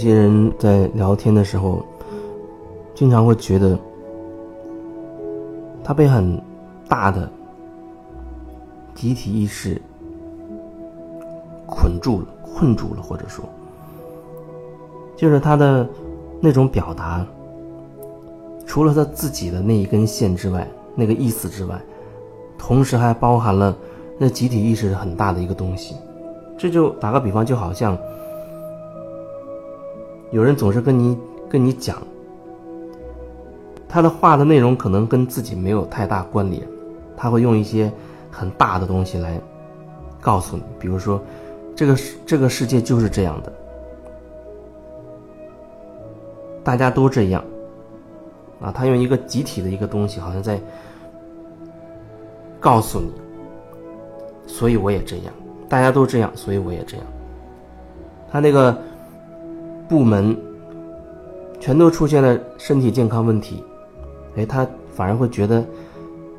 些人在聊天的时候，经常会觉得他被很大的集体意识捆住了、困住了，或者说，就是他的那种表达，除了他自己的那一根线之外，那个意思之外，同时还包含了那集体意识很大的一个东西。这就打个比方，就好像。有人总是跟你跟你讲，他的话的内容可能跟自己没有太大关联，他会用一些很大的东西来告诉你，比如说，这个这个世界就是这样的，大家都这样，啊，他用一个集体的一个东西，好像在告诉你，所以我也这样，大家都这样，所以我也这样，他那个。部门全都出现了身体健康问题，哎，他反而会觉得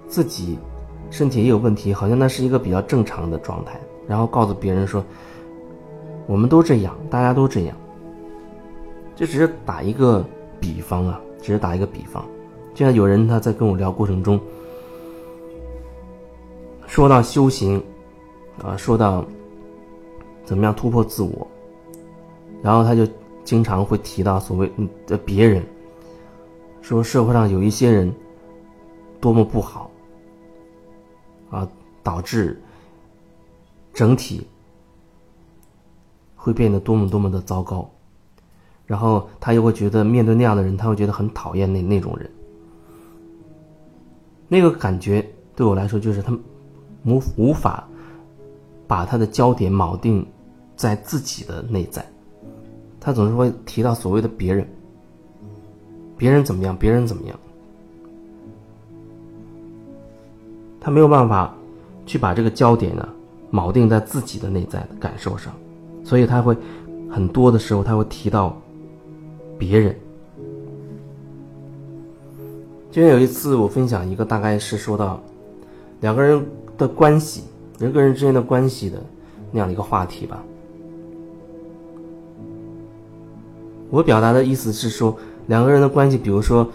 自己身体也有问题，好像那是一个比较正常的状态。然后告诉别人说：“我们都这样，大家都这样。”这只是打一个比方啊，只是打一个比方。就像有人他在跟我聊过程中说到修行啊，说到怎么样突破自我，然后他就。经常会提到所谓的别人，说社会上有一些人多么不好，啊，导致整体会变得多么多么的糟糕，然后他又会觉得面对那样的人，他会觉得很讨厌那那种人，那个感觉对我来说就是他无无法把他的焦点铆定在自己的内在。他总是会提到所谓的别人，别人怎么样，别人怎么样，他没有办法去把这个焦点呢锚定在自己的内在的感受上，所以他会很多的时候他会提到别人。就像有一次我分享一个，大概是说到两个人的关系，人跟人之间的关系的那样的一个话题吧。我表达的意思是说，两个人的关系，比如说，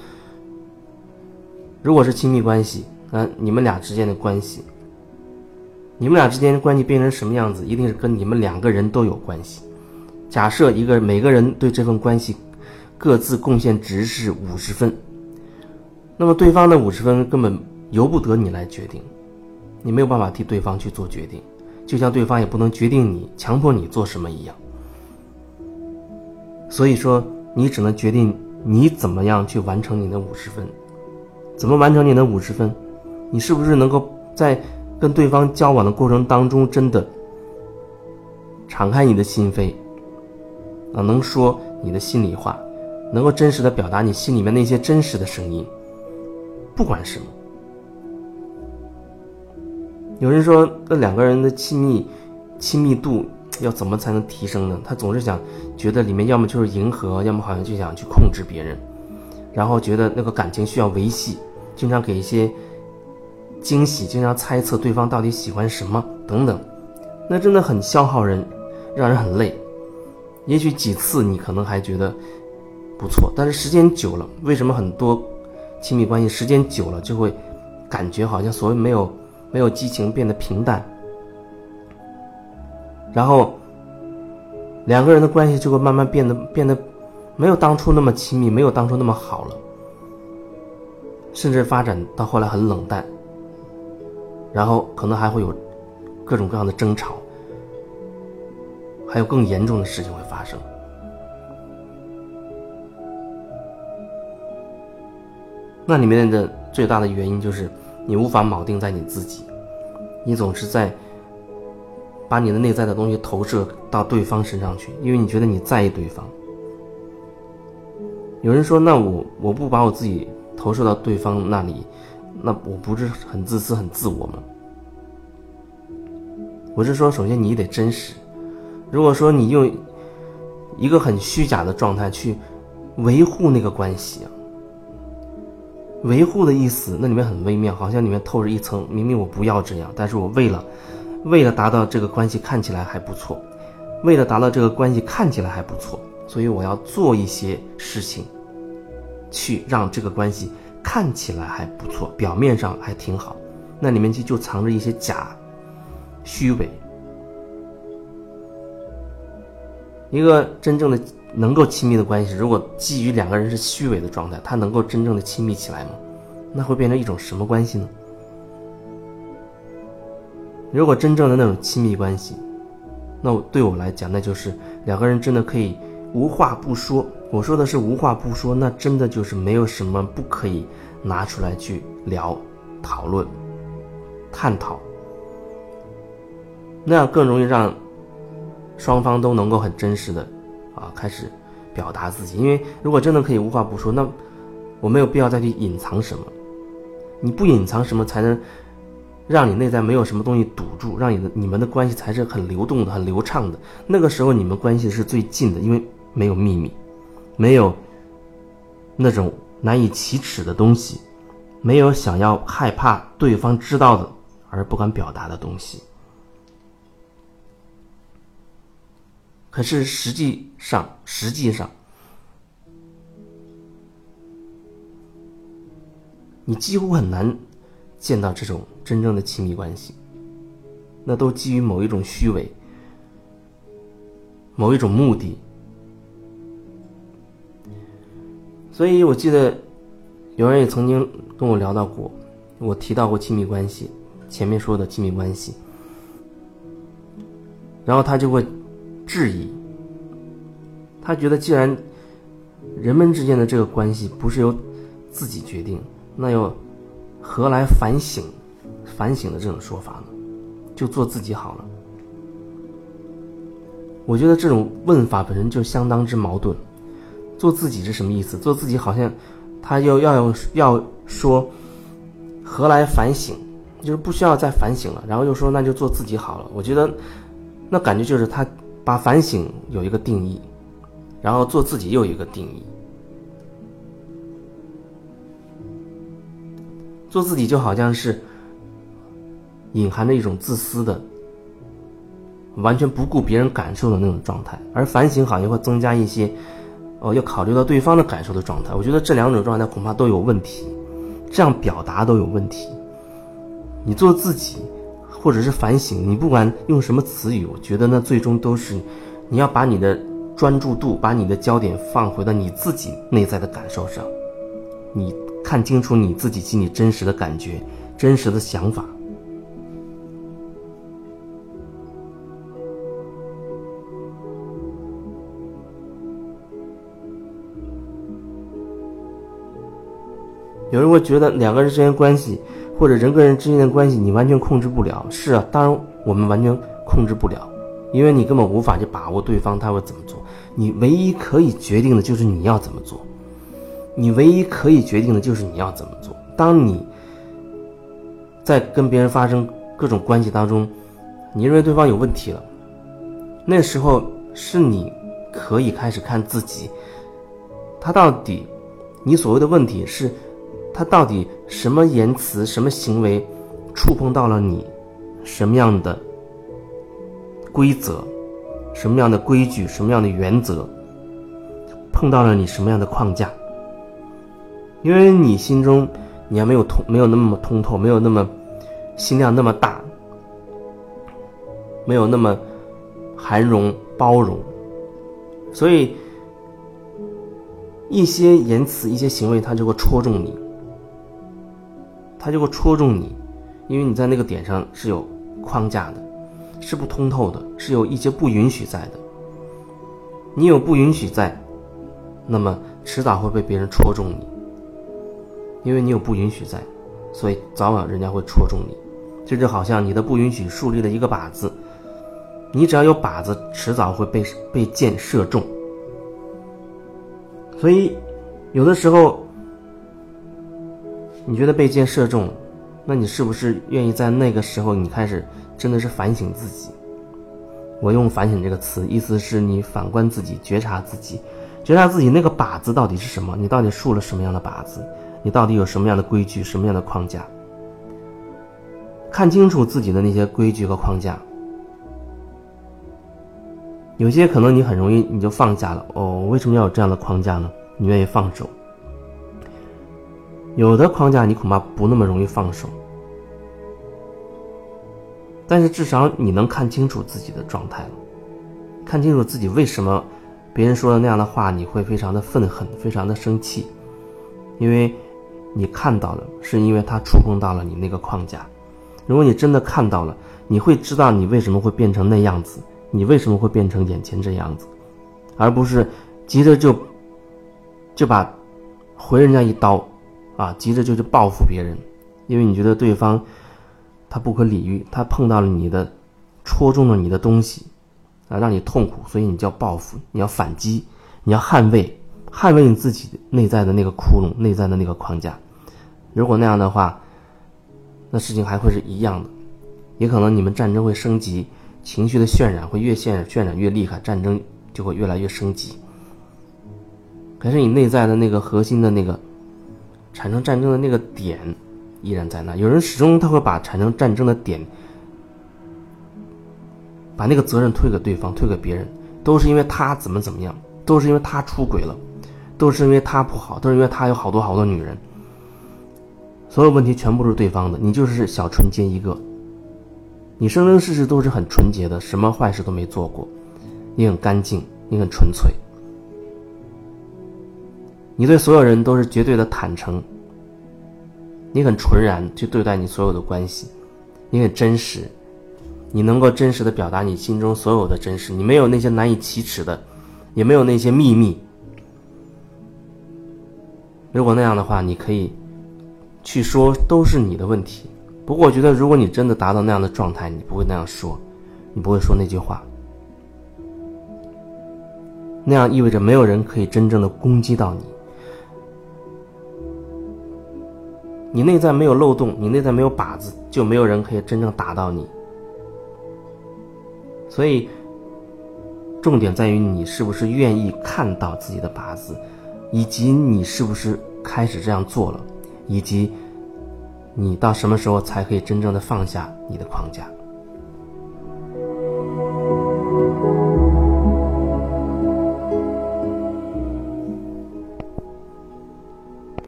如果是亲密关系，那你们俩之间的关系，你们俩之间的关系变成什么样子，一定是跟你们两个人都有关系。假设一个每个人对这份关系各自贡献值是五十分，那么对方的五十分根本由不得你来决定，你没有办法替对方去做决定，就像对方也不能决定你、强迫你做什么一样。所以说，你只能决定你怎么样去完成你的五十分，怎么完成你的五十分？你是不是能够在跟对方交往的过程当中，真的敞开你的心扉，啊，能说你的心里话，能够真实的表达你心里面那些真实的声音，不管什么。有人说，那两个人的亲密亲密度。要怎么才能提升呢？他总是想觉得里面要么就是迎合，要么好像就想去控制别人，然后觉得那个感情需要维系，经常给一些惊喜，经常猜测对方到底喜欢什么等等，那真的很消耗人，让人很累。也许几次你可能还觉得不错，但是时间久了，为什么很多亲密关系时间久了就会感觉好像所谓没有没有激情，变得平淡？然后，两个人的关系就会慢慢变得变得没有当初那么亲密，没有当初那么好了，甚至发展到后来很冷淡。然后可能还会有各种各样的争吵，还有更严重的事情会发生。那里面的最大的原因就是你无法锚定在你自己，你总是在。把你的内在的东西投射到对方身上去，因为你觉得你在意对方。有人说：“那我我不把我自己投射到对方那里，那我不是很自私、很自我吗？”我是说，首先你得真实。如果说你用一个很虚假的状态去维护那个关系，维护的意思那里面很微妙，好像里面透着一层，明明我不要这样，但是我为了。为了达到这个关系看起来还不错，为了达到这个关系看起来还不错，所以我要做一些事情，去让这个关系看起来还不错，表面上还挺好，那里面就就藏着一些假、虚伪。一个真正的能够亲密的关系，如果基于两个人是虚伪的状态，他能够真正的亲密起来吗？那会变成一种什么关系呢？如果真正的那种亲密关系，那对我来讲，那就是两个人真的可以无话不说。我说的是无话不说，那真的就是没有什么不可以拿出来去聊、讨论、探讨，那样更容易让。双方都能够很真实的，啊，开始表达自己。因为如果真的可以无话不说，那我没有必要再去隐藏什么。你不隐藏什么，才能让你内在没有什么东西堵住，让你的你们的关系才是很流动的、很流畅的。那个时候你们关系是最近的，因为没有秘密，没有那种难以启齿的东西，没有想要害怕对方知道的而不敢表达的东西。可是实际上，实际上，你几乎很难见到这种真正的亲密关系。那都基于某一种虚伪，某一种目的。所以我记得有人也曾经跟我聊到过，我提到过亲密关系，前面说的亲密关系，然后他就会。质疑，他觉得既然人们之间的这个关系不是由自己决定，那又何来反省、反省的这种说法呢？就做自己好了。我觉得这种问法本身就相当之矛盾。做自己是什么意思？做自己好像他又要用要说何来反省，就是不需要再反省了，然后又说那就做自己好了。我觉得那感觉就是他。把反省有一个定义，然后做自己又有一个定义。做自己就好像是隐含着一种自私的、完全不顾别人感受的那种状态，而反省好像会增加一些哦要考虑到对方的感受的状态。我觉得这两种状态恐怕都有问题，这样表达都有问题。你做自己。或者是反省，你不管用什么词语，我觉得那最终都是，你要把你的专注度，把你的焦点放回到你自己内在的感受上，你看清楚你自己心里真实的感觉、真实的想法。有人会觉得两个人之间关系。或者人跟人之间的关系，你完全控制不了。是啊，当然我们完全控制不了，因为你根本无法去把握对方他会怎么做。你唯一可以决定的就是你要怎么做，你唯一可以决定的就是你要怎么做。当你在跟别人发生各种关系当中，你认为对方有问题了，那时候是你可以开始看自己，他到底，你所谓的问题是。他到底什么言辞、什么行为，触碰到了你什么样的规则、什么样的规矩、什么样的原则，碰到了你什么样的框架？因为你心中你还没有通，没有那么通透，没有那么心量那么大，没有那么含容包容，所以一些言辞、一些行为，他就会戳中你。他就会戳中你，因为你在那个点上是有框架的，是不通透的，是有一些不允许在的。你有不允许在，那么迟早会被别人戳中你，因为你有不允许在，所以早晚人家会戳中你。这就好像你的不允许树立了一个靶子，你只要有靶子，迟早会被被箭射中。所以，有的时候。你觉得被箭射中，那你是不是愿意在那个时候，你开始真的是反省自己？我用“反省”这个词，意思是你反观自己，觉察自己，觉察自己那个靶子到底是什么？你到底竖了什么样的靶子？你到底有什么样的规矩、什么样的框架？看清楚自己的那些规矩和框架，有些可能你很容易你就放下了哦，为什么要有这样的框架呢？你愿意放手。有的框架你恐怕不那么容易放手，但是至少你能看清楚自己的状态了，看清楚自己为什么别人说的那样的话你会非常的愤恨，非常的生气，因为你看到了，是因为他触碰到了你那个框架。如果你真的看到了，你会知道你为什么会变成那样子，你为什么会变成眼前这样子，而不是急着就就把回人家一刀，啊，急着就去报复别人，因为你觉得对方他不可理喻，他碰到了你的，戳中了你的东西，啊，让你痛苦，所以你叫报复，你要反击，你要捍卫，捍卫你自己内在的那个窟窿，内在的那个框架。如果那样的话。那事情还会是一样的，也可能你们战争会升级，情绪的渲染会越渲染渲染越厉害，战争就会越来越升级。可是你内在的那个核心的那个产生战争的那个点依然在那。有人始终他会把产生战争的点，把那个责任推给对方，推给别人，都是因为他怎么怎么样，都是因为他出轨了，都是因为他不好，都是因为他有好多好多女人。所有问题全部是对方的，你就是小纯洁一个。你生生世世都是很纯洁的，什么坏事都没做过，你很干净，你很纯粹。你对所有人都是绝对的坦诚，你很纯然去对待你所有的关系，你很真实，你能够真实的表达你心中所有的真实，你没有那些难以启齿的，也没有那些秘密。如果那样的话，你可以。去说都是你的问题，不过我觉得，如果你真的达到那样的状态，你不会那样说，你不会说那句话。那样意味着没有人可以真正的攻击到你，你内在没有漏洞，你内在没有靶子，就没有人可以真正打到你。所以，重点在于你是不是愿意看到自己的靶子，以及你是不是开始这样做了。以及，你到什么时候才可以真正的放下你的框架？